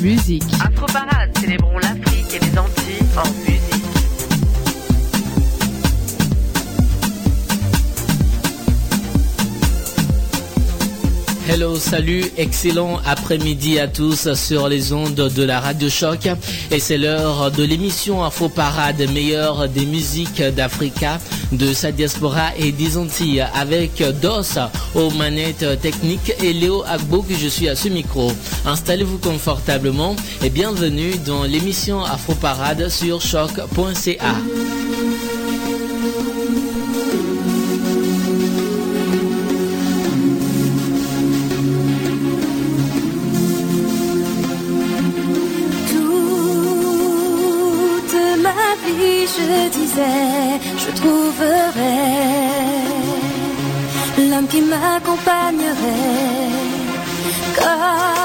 musique. Salut, excellent après-midi à tous sur les ondes de la Radio Choc. Et c'est l'heure de l'émission Info Parade, meilleure des musiques d'Africa, de sa diaspora et des Antilles, avec DOS aux manettes techniques et Léo Agbo que je suis à ce micro. Installez-vous confortablement et bienvenue dans l'émission Afro Parade sur choc.ca. me disais, je trouverais l'homme qui m'accompagnerait.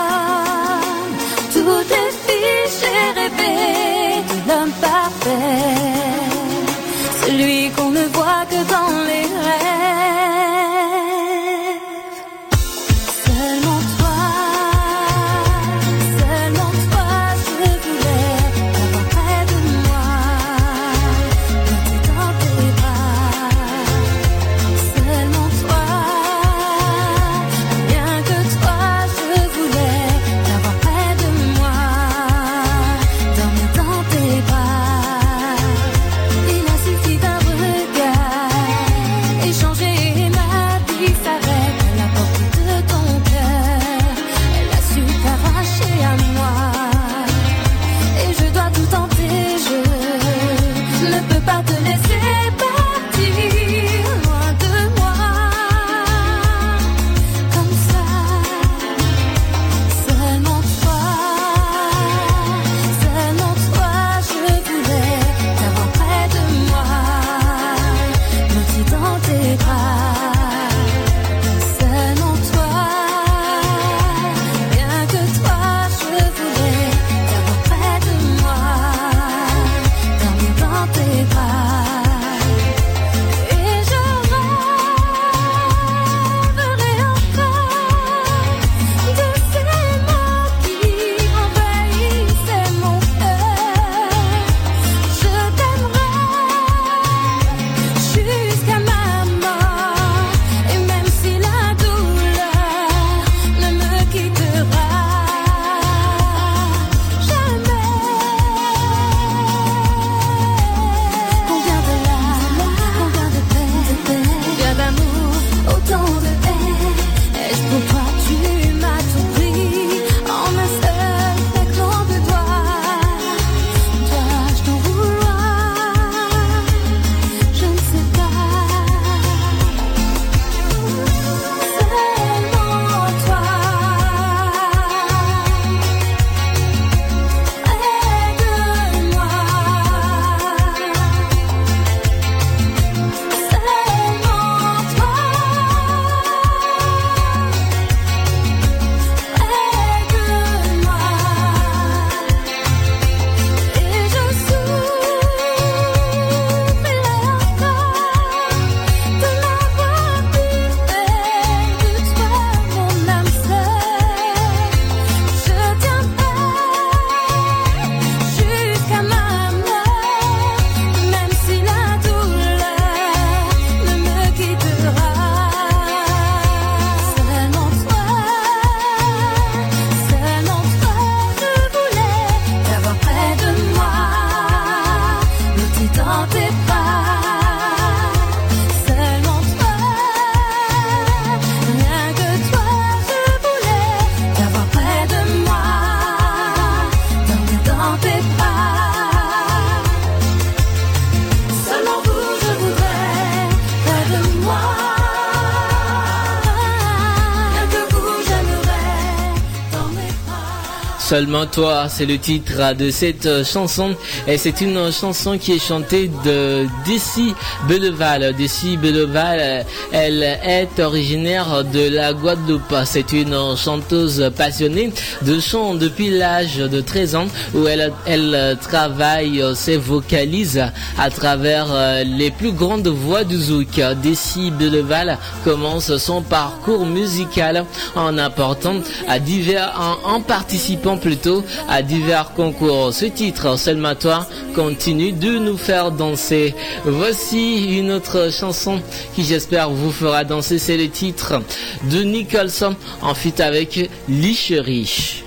Seulement toi, c'est le titre de cette chanson et c'est une chanson qui est chantée de Dessy Belleval. Dessy Belleval, elle est originaire de la Guadeloupe. C'est une chanteuse passionnée de chant depuis l'âge de 13 ans où elle, travaille ses vocalise à travers euh, les plus grandes voix du zouk. Dessy Belleval commence son parcours musical en apportant à divers, en participant plutôt à divers concours. Ce titre, Seulement toi, continue de nous faire danser. Voici une autre chanson qui j'espère vous fera danser. C'est le titre de Nicholson en fit avec Licherie.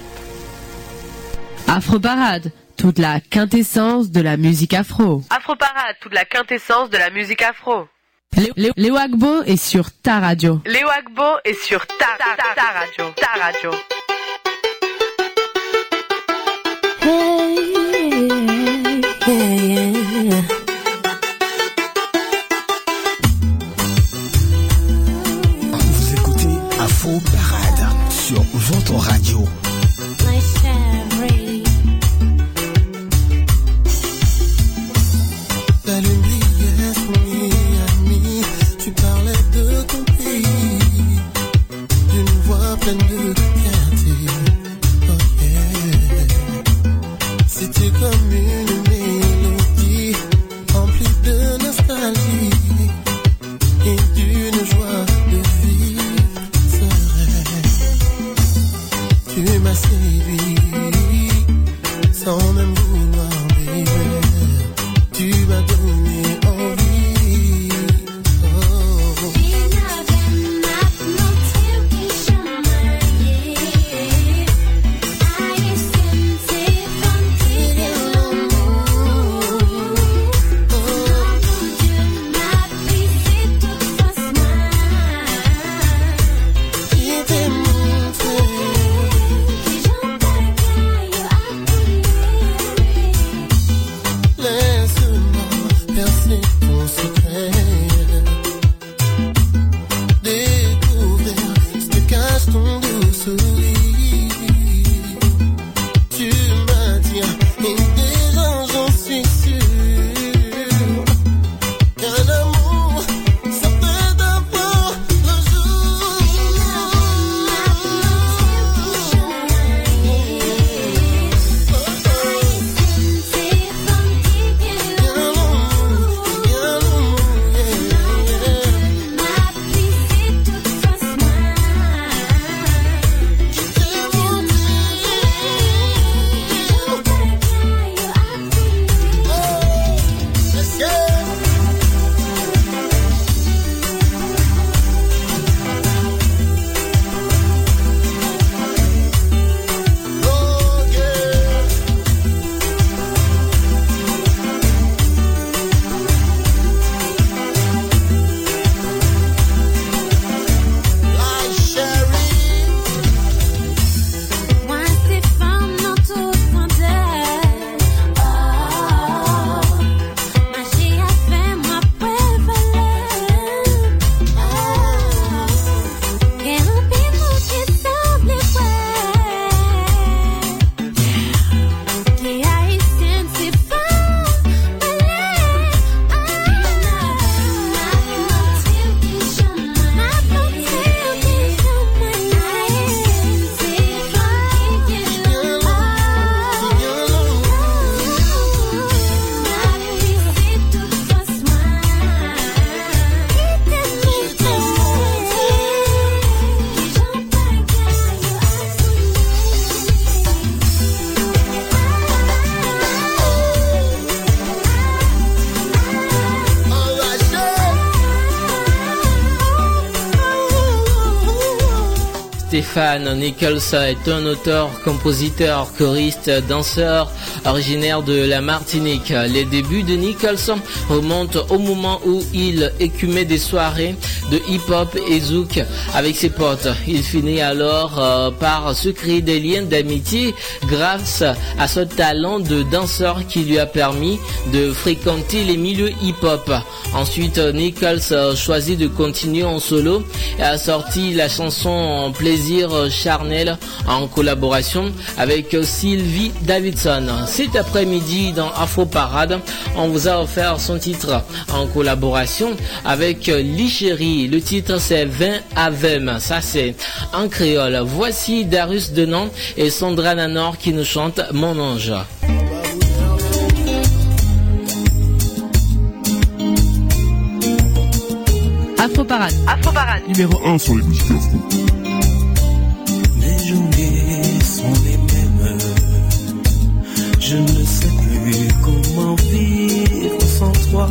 Afro Parade, toute la quintessence de la musique afro. Afro Parade, toute la quintessence de la musique afro. Léo, Léo- Léo Agbo est sur ta radio. Léo Agbo est sur ta, ta, ta, ta radio. Ta radio. Vous écoutez Afro Parade sur votre radio. Nichols est un auteur, compositeur, choriste, danseur originaire de la Martinique. Les débuts de Nichols remontent au moment où il écumait des soirées de hip-hop et zouk avec ses potes. Il finit alors euh, par se créer des liens d'amitié grâce à ce talent de danseur qui lui a permis de fréquenter les milieux hip-hop. Ensuite, Nichols choisit de continuer en solo et a sorti la chanson Plaisir Charnel en collaboration avec Sylvie Davidson. Cet après-midi dans Afro Parade, on vous a offert son titre en collaboration avec Lichérie. Le titre c'est 20 Avem. Ça c'est en créole. Voici Darius Denon et Sandra Nanor qui nous chante Mon ange. Afro Parade. Afro Parade. Numéro 1 sur les musiques comment vivre sans toi.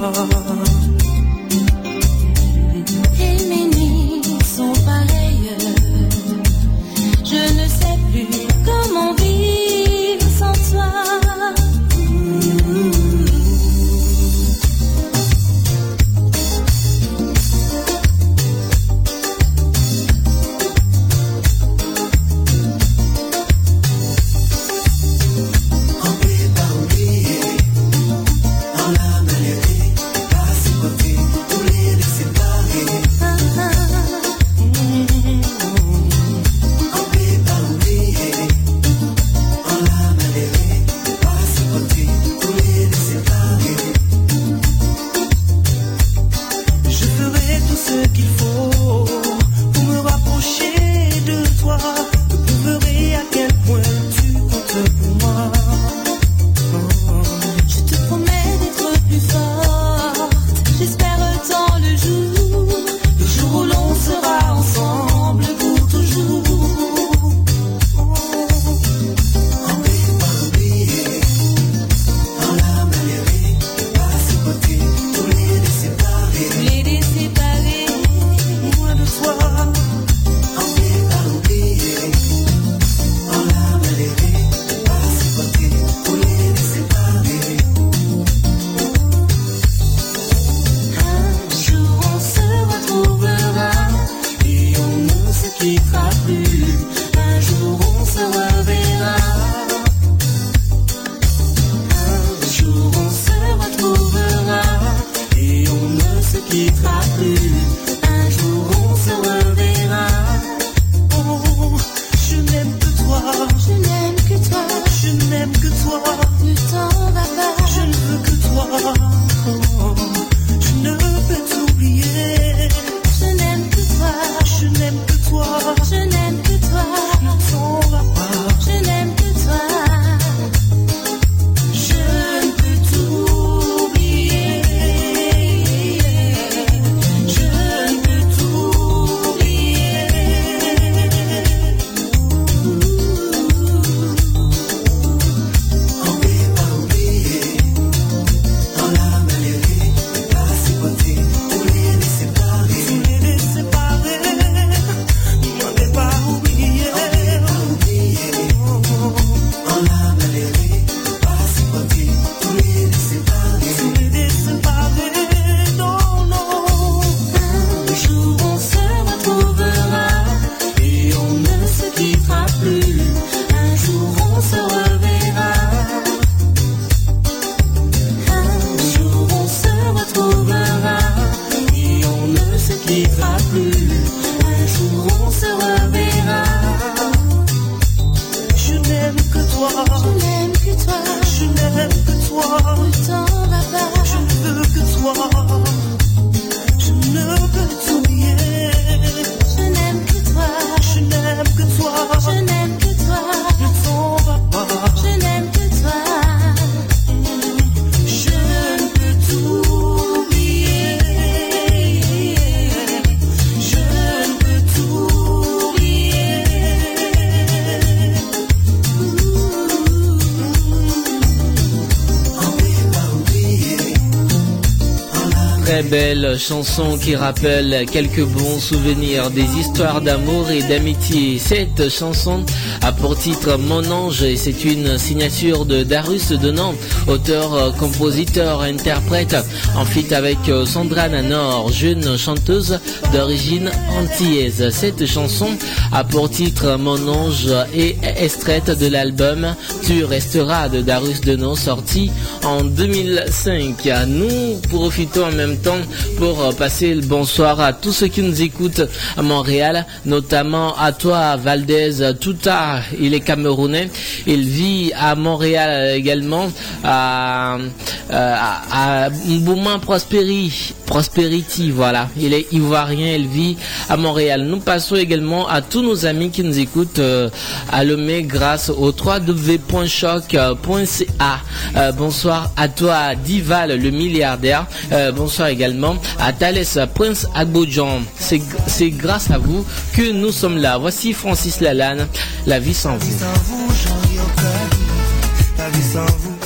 chanson qui rappelle quelques bons souvenirs des histoires d'amour et d'amitié. Cette chanson a pour titre Mon ange et c'est une signature de Darus Denan, auteur, compositeur, interprète, en fuite avec euh, Sandra Nanor, jeune chanteuse d'origine antillaise. Cette chanson a pour titre Mon ange et extraite de l'album Tu resteras de Darus Denon sorti en 2005. Nous profitons en même temps pour passer le bonsoir à tous ceux qui nous écoutent à Montréal, notamment à toi Valdez Touta, il est camerounais, il vit à Montréal également, à, à, Prosperity, voilà, il est ivoirien, il vit à Montréal nos amis qui nous écoutent euh, à Lomé grâce au www.choc.ca. Euh, bonsoir à toi Dival le milliardaire. Euh, bonsoir également à Thalès Prince Agbodjan. C'est grâce à vous que nous sommes là. Voici Francis Lalanne, La. La vie sans vous,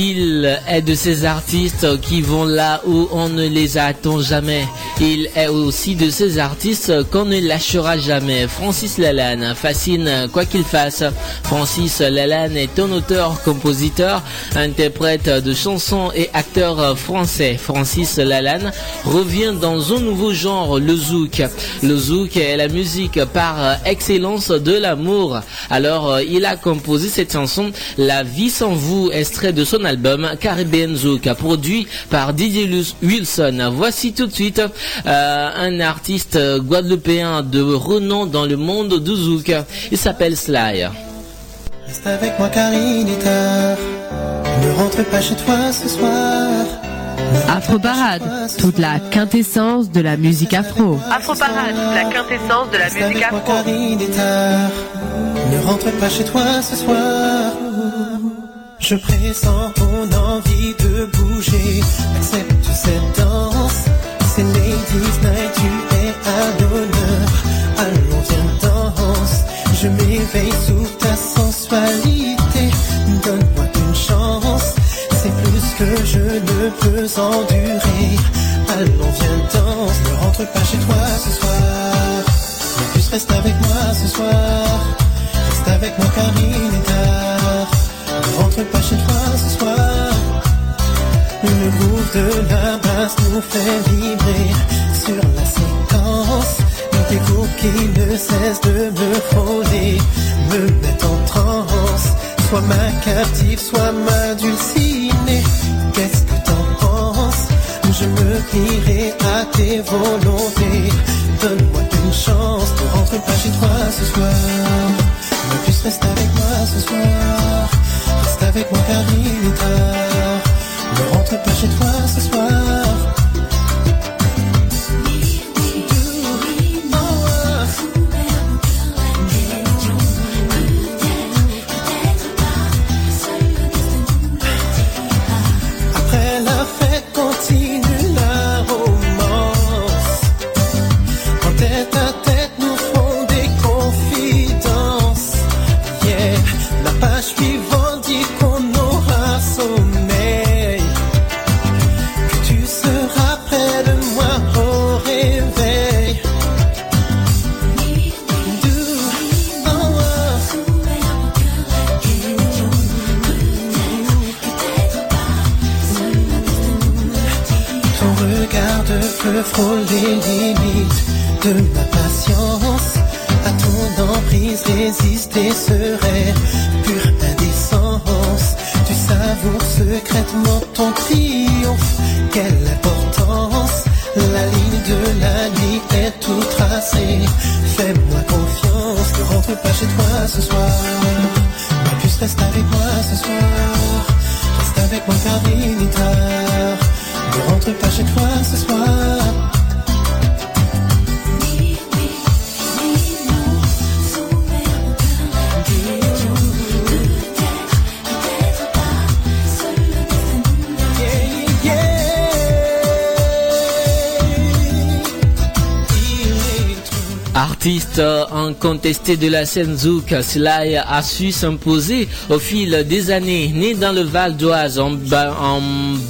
Il est de ces artistes qui vont là où on ne les attend jamais. Il est aussi de ces artistes qu'on ne lâchera jamais. Francis Lalanne fascine quoi qu'il fasse. Francis Lalanne est un auteur, compositeur, interprète de chansons et acteur français. Francis Lalanne revient dans un nouveau genre, le zouk. Le zouk est la musique par excellence de l'amour. Alors, euh, il a composé cette chanson La vie sans vous, extrait de son album Caribbean Zouk, produit par Didier Wilson. Voici tout de suite euh, un artiste guadeloupéen de renom dans le monde du zouk. Il s'appelle Sly. Reste avec moi car il est tard. Ne rentre pas chez toi ce soir. Afro Parade, toute la quintessence de la musique afro. Afro Parade, la quintessence de la Reste musique avec moi afro. Ne rentre pas chez toi ce soir. Je pressens ton envie de bouger. Accepte cette danse. C'est Ladies Night, tu es à l'honneur. Allons, viens danse. Je m'éveille sous ta sensualité. Donne-moi une chance, c'est plus que je ne peux endurer. Allons, viens, danse, ne rentre pas chez toi ce soir. Mais plus reste avec moi ce soir. Reste avec moi car il est tard. Rentre pas chez toi ce soir. Le groove de la basse nous fait vibrer sur la séquence. Des groupes qui ne cessent de me frôler, me mettent en transe. Soit ma captive, soit ma dulcinée. Qu'est-ce que t'en penses? Je me plierai à tes volontés. Donne-moi une chance, ne rentre pas chez toi ce soir. Mais plus reste avec moi ce soir. Avec moi car. Ne rentre pas chez toi ce soir. De la scène zouk, a su s'imposer au fil des années. Né dans le Val d'Oise, en, ba- en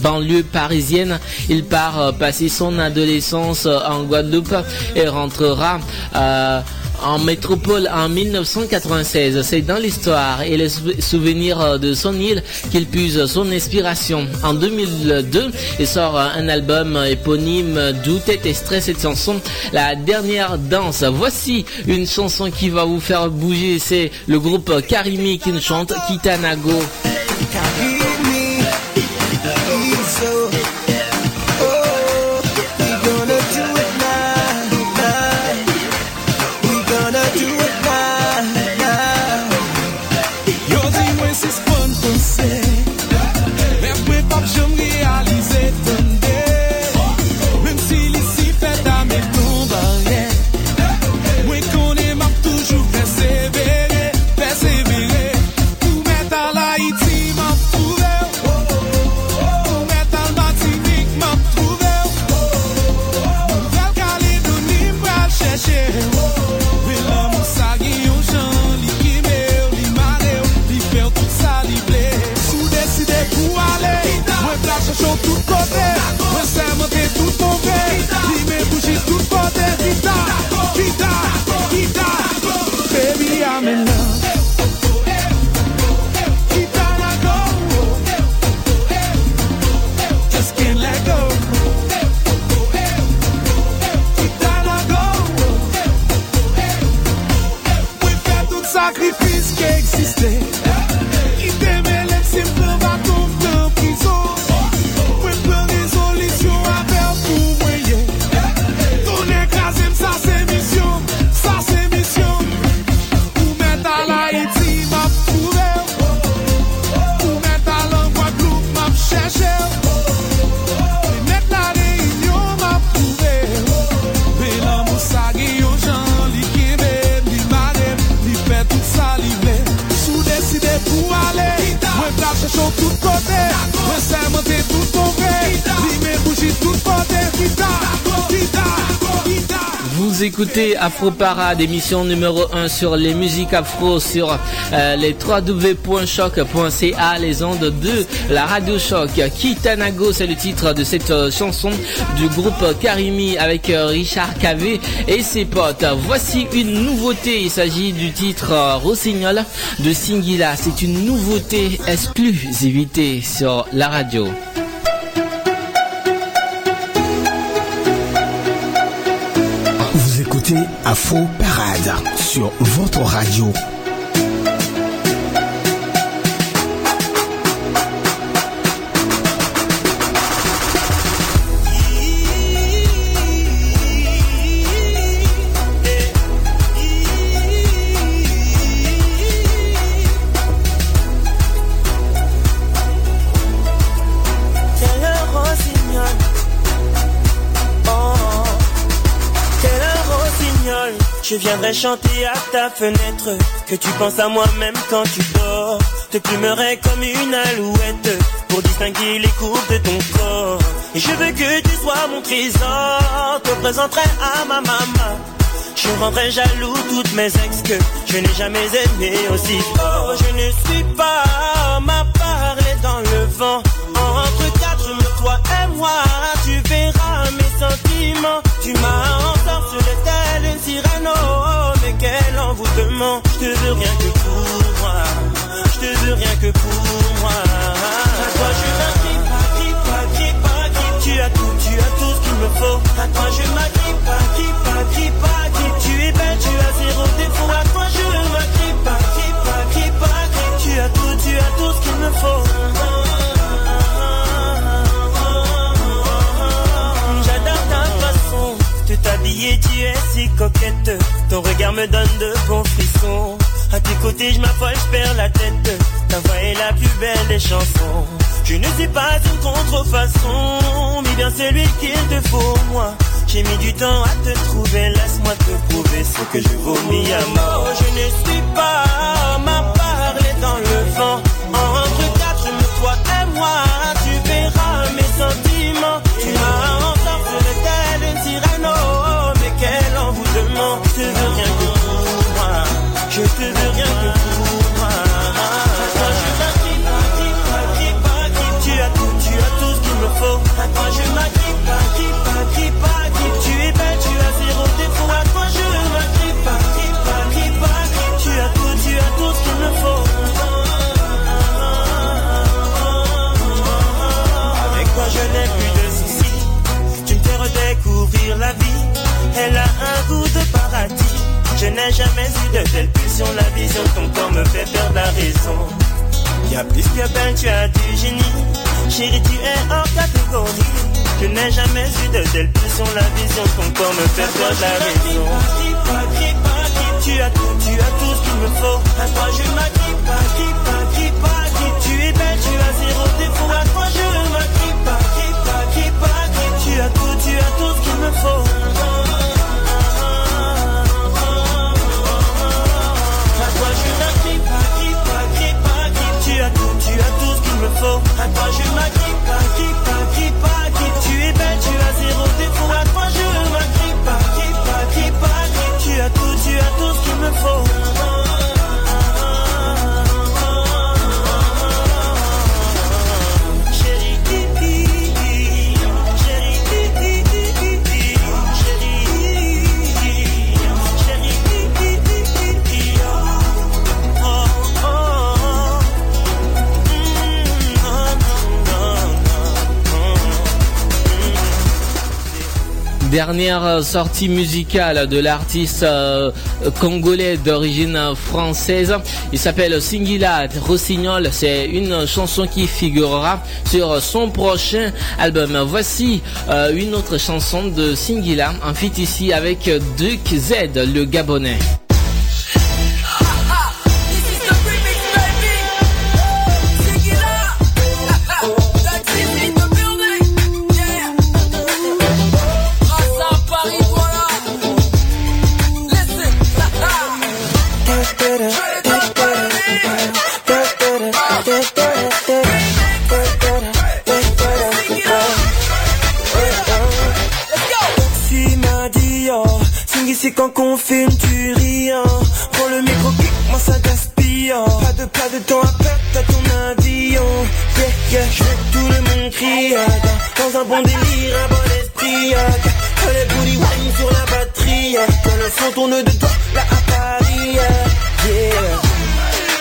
banlieue parisienne, il part euh, passer son adolescence en Guadeloupe et rentrera euh, en métropole en 1996. C'est dans l'histoire et les sou- souvenirs euh, de son île qu'il puise son inspiration. En 2002, il sort euh, un album éponyme d'où est extrait cette chanson, La dernière danse. Voici une chanson qui va vous faire bouger. C'est le groupe Karimi qui nous chante Kitanago. Écoutez Afro Parade, émission numéro 1 sur les musiques afro sur euh, les www.choc.ca, les ondes de la radio choc. Kitanago, c'est le titre de cette euh, chanson du groupe Karimi avec euh, Richard Cavé et ses potes. Voici une nouveauté, il s'agit du titre euh, Rossignol de Singila. C'est une nouveauté exclusivité sur la radio. Écoutez Afro Parade sur votre radio. Rossignol Je viendrai chanter à ta fenêtre. Que tu penses à moi même quand tu dors. Te plumerai comme une alouette Pour distinguer les courbes de ton corps. Et je veux que tu sois mon trésor. Te présenterai à ma maman. Je rendrai jaloux toutes mes ex que je n'ai jamais aimé aussi fort. Je ne suis pas tout ce qu'il me faut. À toi je m'agrippe, agrippe, agrippe, agrippe. Tu es belle, tu as zéro défaut. À toi je m'agrippe, agrippe, agrippe, agrippe. Tu as tout, tu as tout ce qu'il me faut. J'adore ta façon de t'habiller, tu es si coquette. Ton regard me donne de bons frissons. À tes côtés, je m'affole, je perds la tête. Ta voix est la plus belle des chansons. Je ne suis pas une contrefaçon, mais bien celui qu'il te faut, moi. J'ai mis du temps à te trouver, laisse-moi te prouver ce que je vomis à mort. Je ne suis pas ma parler dans le vent. Entre quatre toi et moi, n'ai jamais eu de telle pulsion. La vision de ton corps me fait perdre la raison. Y'a plus que belle, tu as du génie. Chérie, tu es en catégorie. Je n'ai jamais eu de telle pulsion. La vision de ton corps me fait perdre la raison. Tu as tout, tu as tout ce qu'il me faut. À toi, je m'agrippe, Dernière sortie musicale de l'artiste euh, congolais d'origine française. Il s'appelle Singila Rossignol. C'est une chanson qui figurera sur son prochain album. Voici euh, une autre chanson de Singila, en feat ici avec Duke Z, le Gabonais. Yeah, tout le monde crie dans un bon délire, un bon esprit. Que les booty wine sur la batterie. Quand le son tourne de toi, là à Paris. ah, Yeah.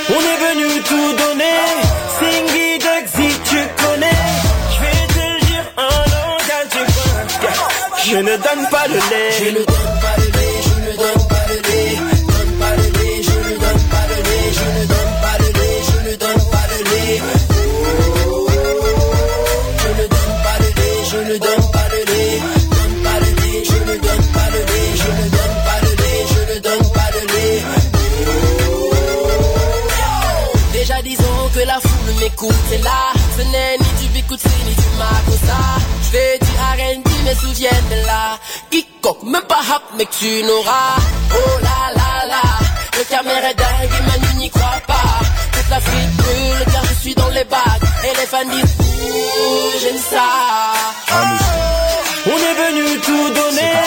On est venu tout donner. Singy, Dugsy, tu connais. Je vais te dire en langage du coin. Je ne donne pas le lait. Je ne donne pas le lait. Et là Ce n'est ni du Bikutsi ni du Makosa Je vais du R&B mais souviens de là. Quiconque, même pas hop mais que tu n'auras. Oh là là là Le caméra est dingue et Manu n'y croit pas. Toute l'Afrique brûle car je suis dans les bacs. Et les fans disent Ouh j'aime ça. On est venu tout donner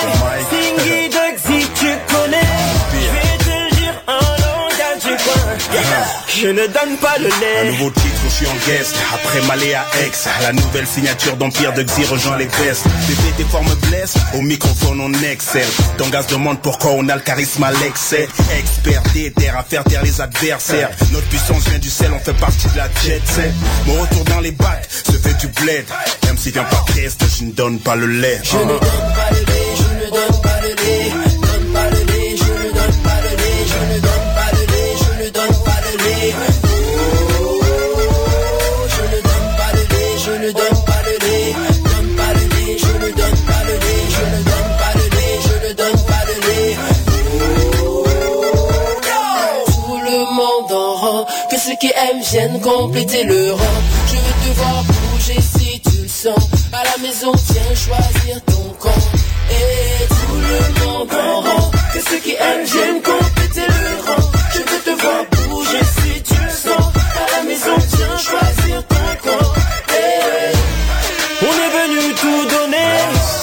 Je ne donne pas le Un lait nouveau titre, je suis en guest. Après Malé à Aix, la nouvelle signature d'Empire de Xy rejoint les vestes. Bébé, tes formes blessent, au microphone on excelle. Ton gaz demande pourquoi on a le charisme à l'excès. Expert déter à faire taire les adversaires. Notre puissance vient du sel, on fait partie de la jet set. Mon retour dans les bacs se fait du bled. Même si vient pas Crest, je ne donne pas le lait. Je ne donne pas le lait, je ne donne pas le lait qui aiment viennent compléter le rang. Je veux te voir bouger si tu le sens. À la maison viens choisir ton camp. Et tout le monde en rang. Que ceux qui aiment viennent compléter le rang. Je veux te voir bouger si tu le sens. À la maison viens choisir ton camp. Eh, On est venu tout donner.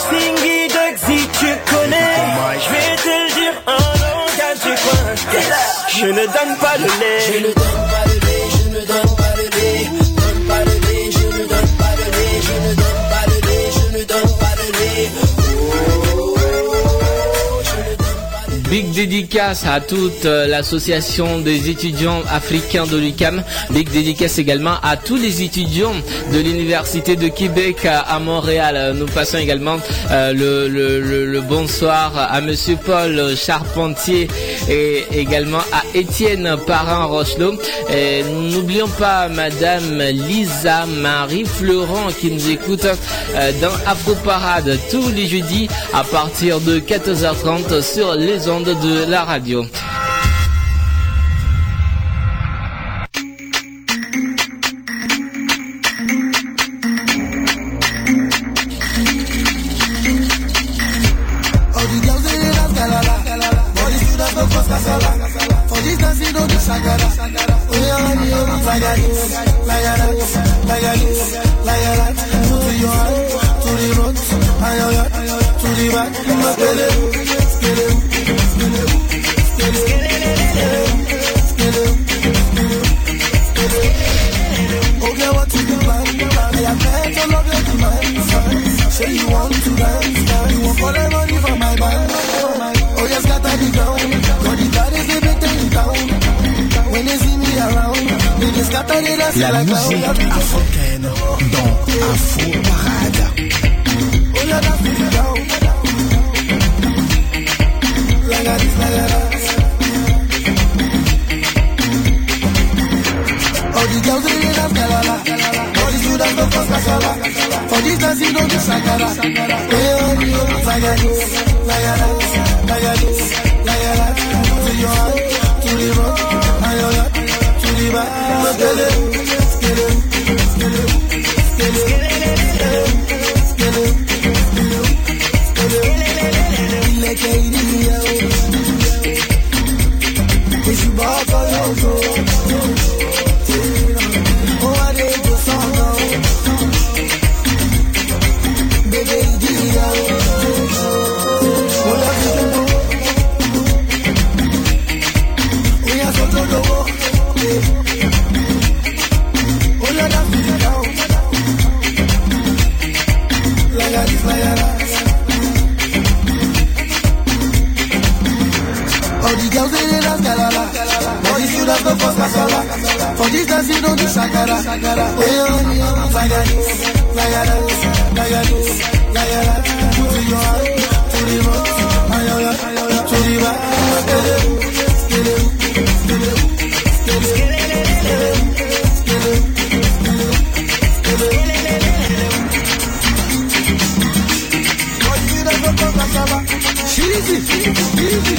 Singy Dugsy tu connais. Je vais te le dire en langage du coin. Je ne donne pas le lait dédicace à toute euh, l'association des étudiants africains de l'UCAM. Dédicace également à tous les étudiants de l'Université de Québec à, Montréal. Nous passons également euh, le, bonsoir à Monsieur Paul Charpentier et également à Étienne Parent-Rochelot. Et N'oublions pas Madame Lisa Marie Florent qui nous écoute euh, dans Afro Parade tous les jeudis à partir de 14h30 sur les ondes de la radio. Say you want to dance, you want for the money from my band. Oh, oh yes, scatter the ground. Got the bodies they make them down. When they see me around, they just scatter the dance La musique africaine dans Afro Parade. Oh yeah, that's All the students go cause kasala. For this dance you don't do shakara. Hey, oh, you know, like a this, like a that, like a this, like a that. To your hand, to the front, and your yard, to the back. No skele, like a this, like a that. Put it your hand to the front, ay, ay, ay, ay, to the back. Skele, skele, skele, skele, skele, skele, Shirizi, shirizi,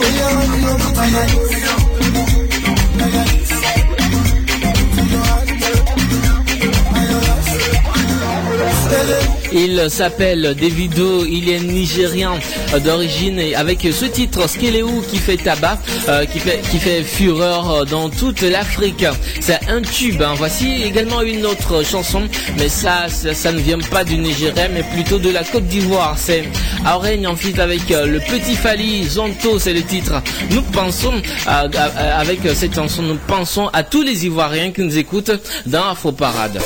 oh, yeah, honey, oh, like a this, Il s'appelle Davido, il est nigérian euh, d'origine avec ce titre Skeleu qui fait tabac, euh, qui fait qui fait fureur dans toute l'Afrique. C'est un tube. hein. Voici également une autre chanson, mais ça, ça ne vient pas du Nigeria, mais plutôt de la Côte d'Ivoire. C'est Aurègne en fit avec euh, le petit Fali Zonto, c'est le titre. Nous pensons avec cette chanson, nous pensons à tous les Ivoiriens qui nous écoutent dans Afro Parade.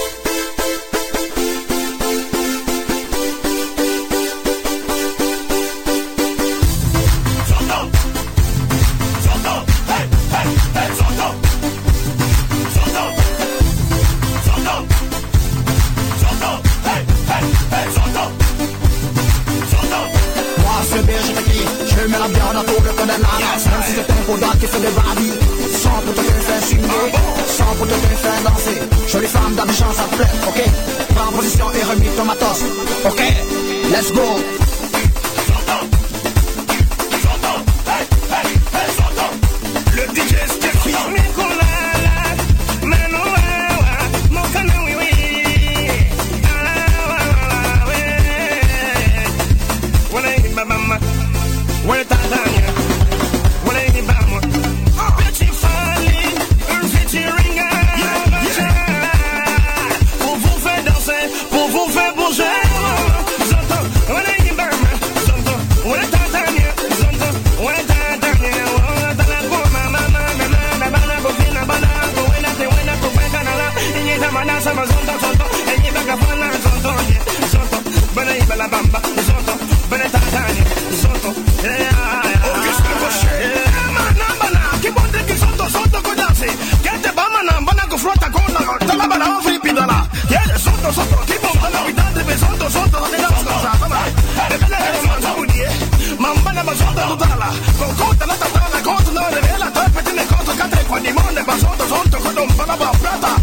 Zonto bana Tanzania zonto Frota con la tala bana wa flipi dala. Yeah, zonto zonto, tipo bana widante be zonto zonto, ne da zonto sama. E bele e manzo budie. Mambana ba zonto tutala. Con conta la tatala, conto no revela, te petine conto catre con limone, ba zonto zonto con un bala ba plata.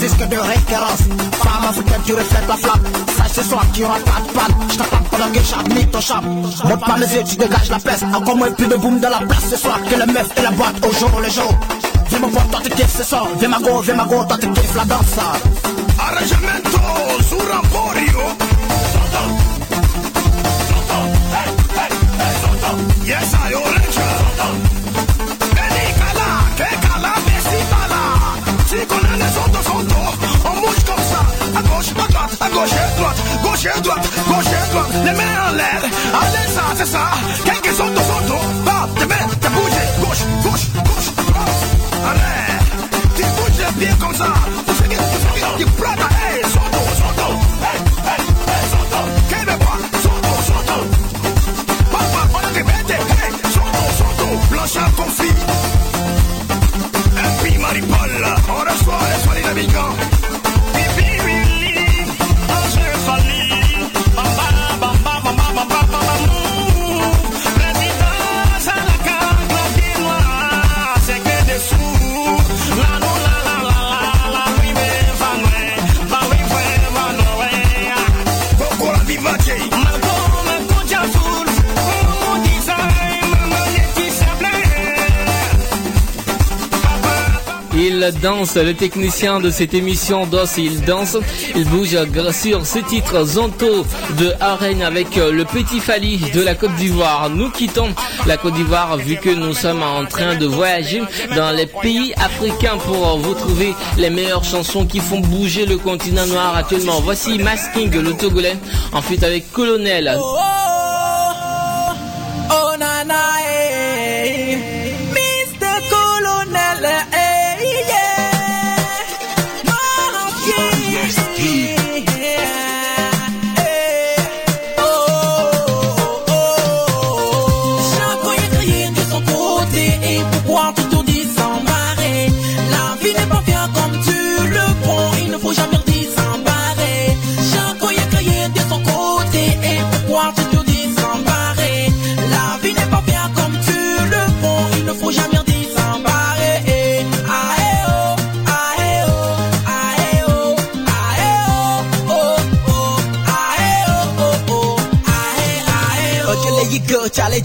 Puisqu'en nous n'existe que de référence Femme africaine, tu reflètes la flamme Sache ce soir qu'il y aura pas de panne. Je t'attends pendant que j'admire ton charme Monte pas les yeux, tu dégages la peste. Encore moins plus de boom de la place ce soir Que les meufs et la boîte au jour le jour. Viens mon pote, toi tu kiffes ce soir. Viens ma go, viens ma go, toi tu kiffes la danse Arrangiamento gauche et droite, gauche et droite. Les mains en l'air, allez ça, c'est ça. Quelques sotto sotto, va, te mets, te bouge, gauche, gauche, gauche, droite. Allez, tu bouges les pieds comme ça. Tu fais que, tu fais que, tu prends, hey, sotto, sotto, hey, hey, hey, sotto. Que me voit, sotto, sotto. Papa, on a répété, hey, sotto, sotto. Blanchard confit. Et puis Marie-Paul, on reçoit les soins des danse, le technicien de cette émission danse, il danse, il bouge sur ce titre Zonto de Arène avec euh, le petit Fali de la Côte d'Ivoire. Nous quittons la Côte d'Ivoire vu que nous sommes en train de voyager dans les pays africains pour vous trouver les meilleures chansons qui font bouger le continent noir actuellement. Voici Masking, le Togolais, en fuite avec Colonel. Oh, oh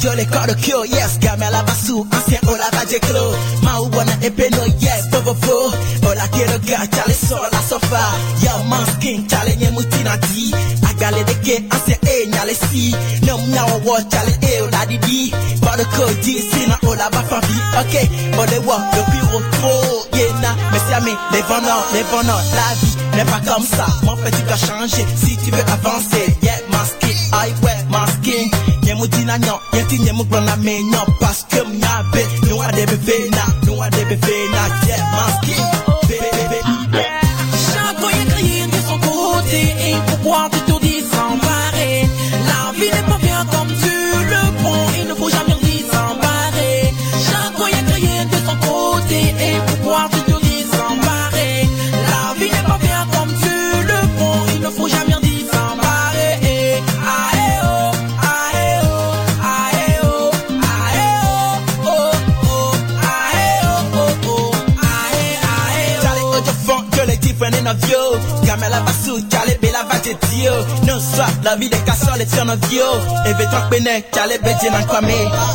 yigo, chale jole kodo kyo Yes, gamela basu, ancien ola vaje klo Ma uwana epeno, yes, bobo fo Ola quiero ga, chale sola sofa. Yo, man skin, chale nye mutina di Agale de ke, ancien e, nyale si Nom nyawa wo, chale e, ola di di Bodo ko di, sina ola ba favi Ok, bode wo, le bureau trop Yeah, na, merci à mes, les vendants, les vendants La vie n'est pas comme ça, mon tu dois changer Si tu veux avancer, skin Nyemu dina nyo, yeti nyemu grona me nyo Paske mnyabe, nwa de bebe na Nwa de bebe na, yeah, my skin chale bela vaje dio Non soit, la vie des casseurs, les tiens of you Eve toi pene, chale beje nan kwame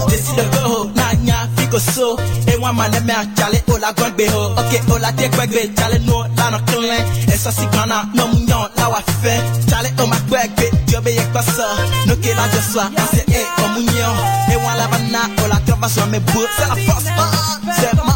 Décide go, na nya fiko so. E wan man me a chale ola gwan be ho Ok, ola te kwegbe, chale no la no klen E so si kana, no munyon la wa fe Chale o ma kwegbe, dio be yek basa No ke la jo swa, ase e o munyon E wan la bana, ola trova so me bu C'est la force, man, c'est masking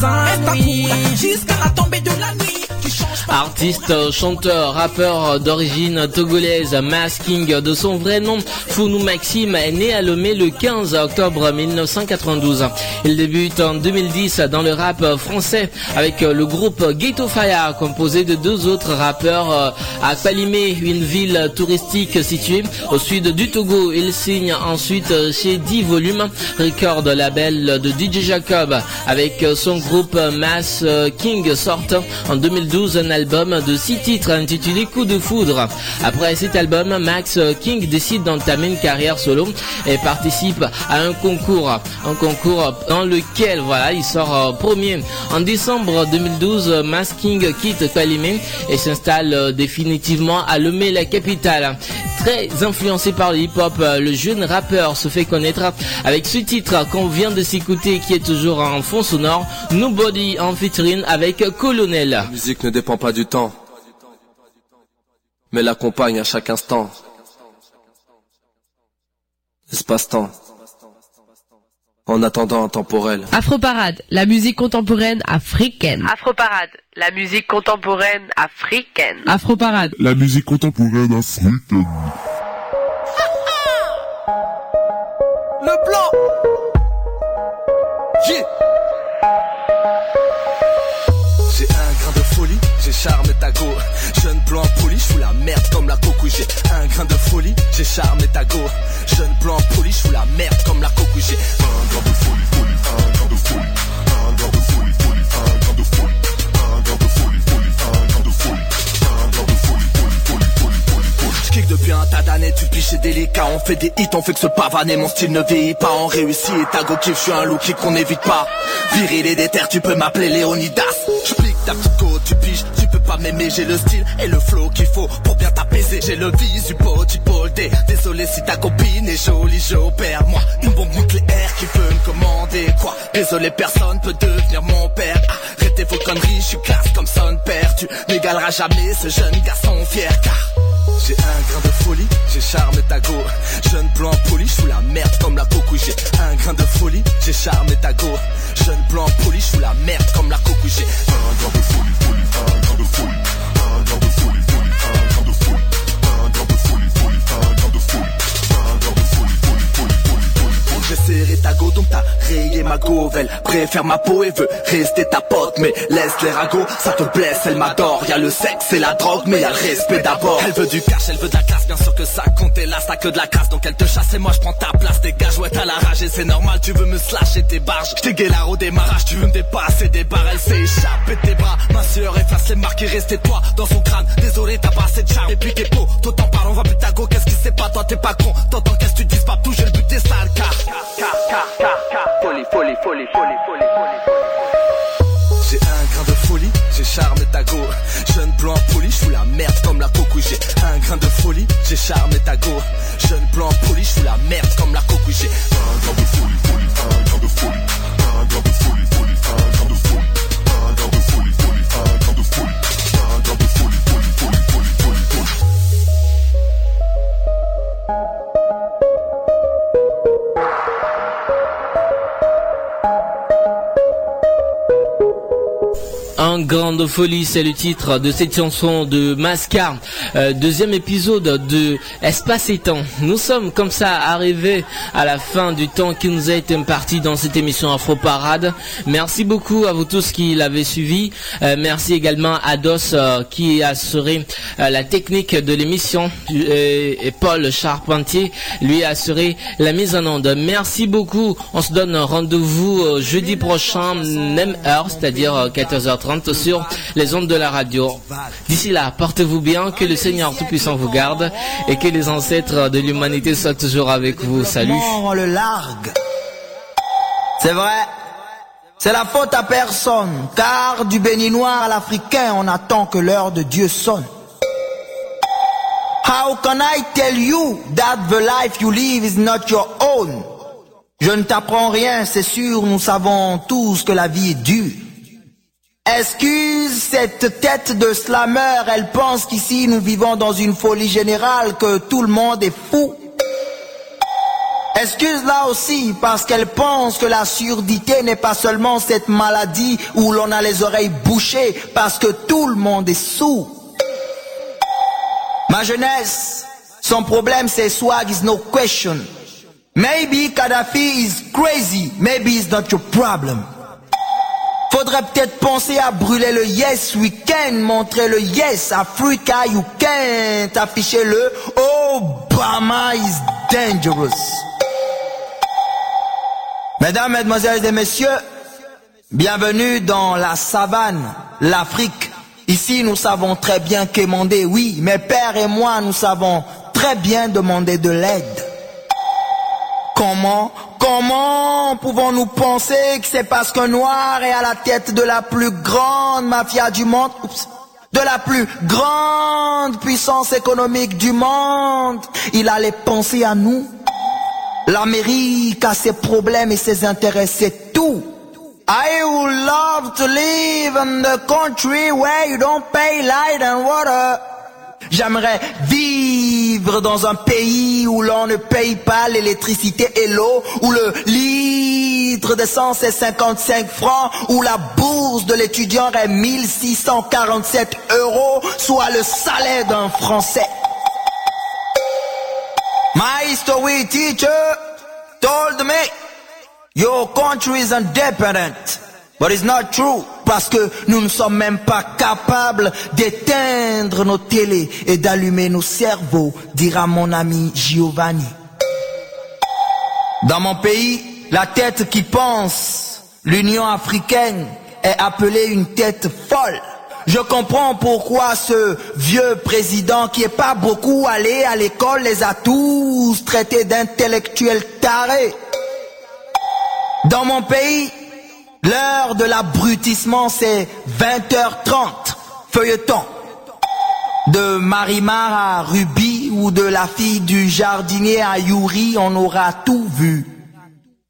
auras des ennuis. Jusqu'à la Artiste, chanteur, rappeur d'origine togolaise, Masking, de son vrai nom, Founou Maxime, est né à Lomé le 15 octobre 1992. Il débute en 2010 dans le rap français avec le groupe Ghetto Fire, composé de deux autres rappeurs euh, à Palimé, une ville touristique située au sud du Togo. Il signe ensuite chez 10 volumes, record label de DJ Jacob, avec son groupe Mass King sort en 2012 un album de six titres intitulé Coup de foudre. Après cet album, Max King décide d'entamer une carrière solo et participe à un concours, un concours dans lequel voilà, il sort euh, premier. En décembre 2012, Max King quitte Palimé et s'installe euh, définitivement à Lomé, la capitale. Très influencé par le hip-hop, euh, le jeune rappeur se fait connaître avec ce titre qu'on vient de s'écouter qui est toujours en fond sonore, Nobody en featuring avec Colonel. La musique ne dépend pas du temps, mais l'accompagne à chaque instant. Espace-temps. En attendant un temporel. Afroparade, la musique contemporaine africaine. Afroparade, la musique contemporaine africaine. Afroparade. La musique contemporaine africaine. Le blanc blanc poli, je fous la merde comme la coco. J'ai un grain de folie, j'ai charmé ta go. Jeune blanc poli, je fous la merde comme la coco. J'ai un grain de folie, folie, un grain de folie. Un grain de folie, folie, un grain de folie. Un grain de folie, folie, un grain de folie. Folie, folie, folie, folie, depuis un tas d'années, tu piches délicat. On fait des hits, on fait que se pavaner. Mon style ne vieillit pas, on réussit. Et ta go kiff, je suis un look qu'on n'évite pas. Viril et déter, tu peux m'appeler Léonidas. J'plique ta petite go, tu piges. M'aimer, j'ai le style et le flow qu'il faut pour bien t'apaiser. J'ai le visu petit D. Désolé si ta copine est jolie, j'opère. Moi, une bombe nucléaire qui peut me commander. Quoi? Désolé, personne peut devenir mon père. Arrêtez vos conneries, je suis classe comme son père. Tu n'égaleras jamais ce jeune garçon fier car. J'ai un grain de folie, j'ai charmé ta go. Jeune blanc poli, je fous la merde comme la coco. J'ai un grain de folie, j'ai charmé ta go. Jeune blanc poli, je fous la merde comme la coco. J'ai un grain de folie, folie, un grain another 40. Buy another 40. J'ai serré ta go donc t'as rayé ma govelle Préfère ma peau et veut rester ta pote Mais laisse les ragots, ça te blesse, elle m'adore. Y'a le sexe et la drogue mais y'a le respect d'abord. Elle veut du cash, elle veut de la classe Bien sûr que ça compte. Et là ça que de la casse Donc elle te chasse. Et moi je prends ta place Dégage, ouais t'as la rage. Et c'est normal Tu veux me slasher tes barges. J't'ai guélard au démarrage, tu veux me dépasser des barres. Elle s'est échappée tes bras. Ma soeur efface les marques et restait toi dans son crâne. Désolé t'as pas assez de charme. Et puis qu'est beau Toi t'en parles, on va plus ta go, qu'est-ce qui c'est pas toi t'es pas con. T'entends qu'est-ce que tu dis pas toucher le but des sales car folie. J'ai un grain de folie, j'ai charmé ta go. Jeune blanc poli, je fous la merde comme la coco. J'ai un grain de folie, j'ai charmé ta go. Jeune blanc poli, je fous la merde comme la coco. J'ai un grain de folie, folie, un grain de folie. Un grain de folie, Un grand de folie, c'est le titre de cette chanson de Mascar, euh, deuxième épisode de Espace et Temps. Nous sommes comme ça arrivés à la fin du temps qui nous a été imparti dans cette émission Afro Parade. Merci beaucoup à vous tous qui l'avez suivi. Euh, merci également à Dos euh, qui a assuré la technique de l'émission euh, et Paul Charpentier lui a assuré la mise en onde. Merci beaucoup. On se donne rendez-vous jeudi prochain, même heure, c'est-à-dire euh, 14h30 sur les ondes de la radio. D'ici là, portez-vous bien, que le Seigneur Tout-Puissant vous garde et que les ancêtres de l'humanité soient toujours avec vous. Salut. C'est vrai. C'est la faute à personne, car du béninois à l'africain, on attend que l'heure de Dieu sonne. How can I tell you that the life you live is not your own? Je ne t'apprends rien, c'est sûr, nous savons tous que la vie est dure. Excuse cette tête de slammer, elle pense qu'ici nous vivons dans une folie générale, que tout le monde est fou. Excuse là aussi parce qu'elle pense que la surdité n'est pas seulement cette maladie où l'on a les oreilles bouchées parce que tout le monde est sourd. Ma jeunesse, son problème c'est swag is no question. Maybe Kadhafi is crazy, maybe it's not your problem. Faudrait peut-être penser à brûler le Yes Weekend, montrer le Yes Africa You Can't, afficher le Obama is dangerous. Mesdames, Mesdemoiselles et Messieurs, bienvenue dans la savane, l'Afrique. Ici, nous savons très bien quémander, oui, mes pères et moi, nous savons très bien demander de l'aide. Comment, comment pouvons-nous penser que c'est parce qu'un noir est à la tête de la plus grande mafia du monde, de la plus grande puissance économique du monde, il allait penser à nous L'Amérique a ses problèmes et ses intérêts, c'est tout. I would love to live in the country where you don't pay light and water. J'aimerais vivre dans un pays où l'on ne paye pas l'électricité et l'eau, où le litre d'essence est 55 francs, où la bourse de l'étudiant est 1647 euros, soit le salaire d'un Français. My history teacher told me, your country is independent, But it's not true, parce que nous ne sommes même pas capables d'éteindre nos télés et d'allumer nos cerveaux, dira mon ami Giovanni. Dans mon pays, la tête qui pense, l'Union africaine, est appelée une tête folle. Je comprends pourquoi ce vieux président qui est pas beaucoup allé à l'école les a tous traités d'intellectuels tarés. Dans mon pays, l'heure de l'abrutissement c'est 20h30, feuilleton. De Marimar à Ruby ou de la fille du jardinier à Yuri, on aura tout vu.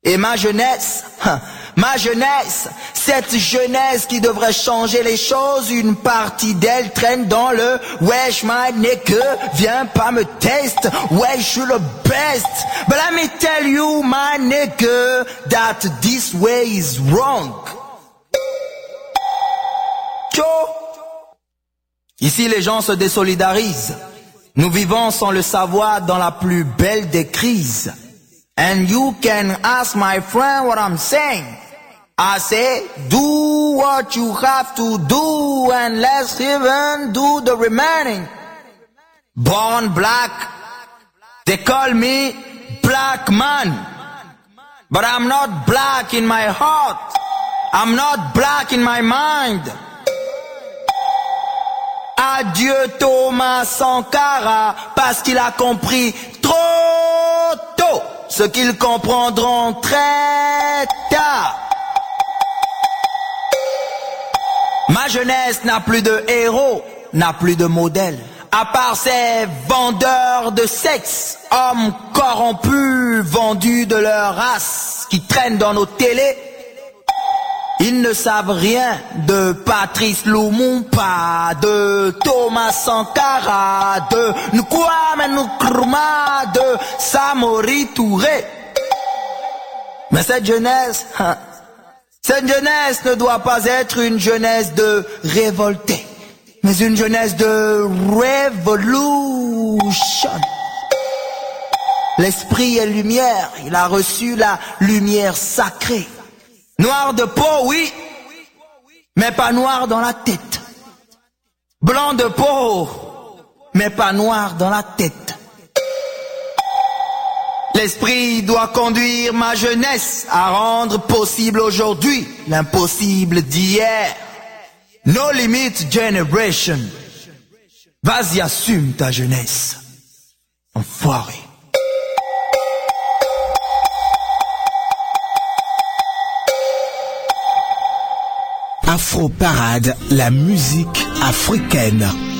Et ma jeunesse, hein, ma jeunesse, cette jeunesse qui devrait changer les choses, une partie d'elle traîne dans le wesh my nigga, viens pas me test, ouais je suis le best. But let me tell you my nigga, that this way is wrong. Ici les gens se désolidarisent. Nous vivons sans le savoir dans la plus belle des crises. And you can ask my friend what I'm saying. I say, do what you have to do and let's even do the remaining. Born black, they call me black man. But I'm not black in my heart. I'm not black in my mind. Adieu Thomas Sankara parce qu'il a compris trop tôt ce qu'ils comprendront très tard. Ma jeunesse n'a plus de héros, n'a plus de modèle. À part ces vendeurs de sexe, hommes corrompus, vendus de leur race, qui traînent dans nos télés, ils ne savent rien de Patrice Lumumba, de Thomas Sankara, de Nkwame Nkrumah, de Samori Touré. Mais cette jeunesse, hein, cette jeunesse ne doit pas être une jeunesse de révolté, mais une jeunesse de révolution. L'esprit est lumière, il a reçu la lumière sacrée. Noir de peau, oui, mais pas noir dans la tête. Blanc de peau, mais pas noir dans la tête. L'esprit doit conduire ma jeunesse à rendre possible aujourd'hui l'impossible d'hier. No limit generation. Vas-y, assume ta jeunesse. Enfoiré. Afro Parade, la musique africaine.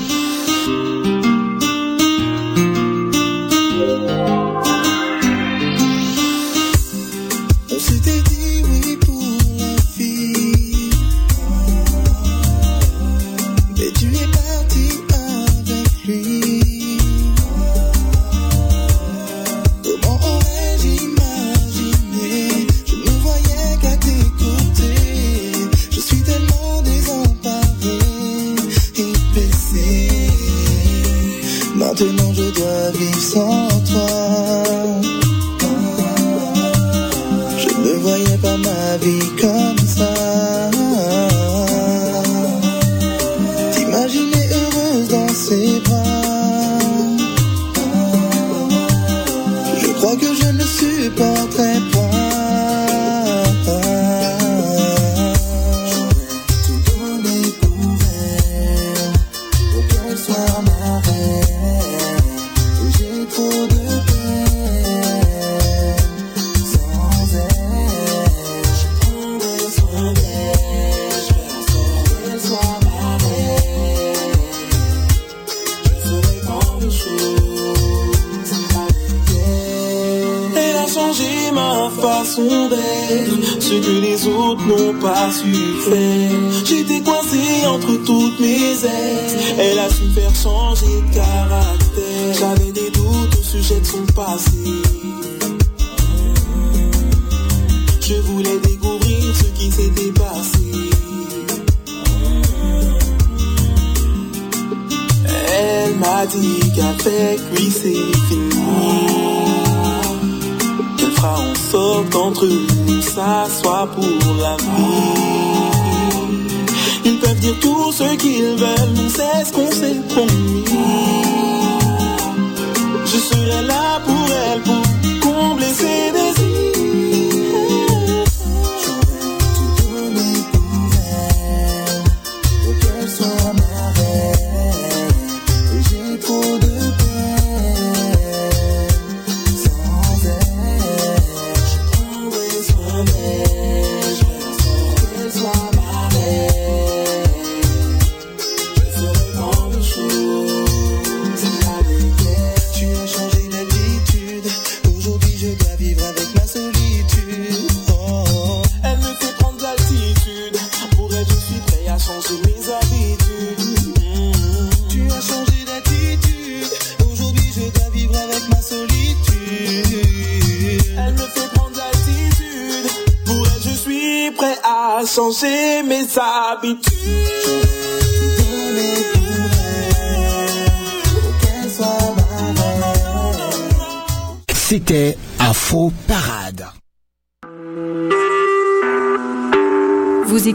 jette son passé. Je voulais découvrir ce qui s'était passé. Elle m'a dit qu'avec lui c'est fini. Qu'elle fera en sorte qu'entre nous ça soit pour la vie. Ils peuvent dire tout ce qu'ils veulent, c'est ce qu'on s'est promis serai là pour elle, pour combler ses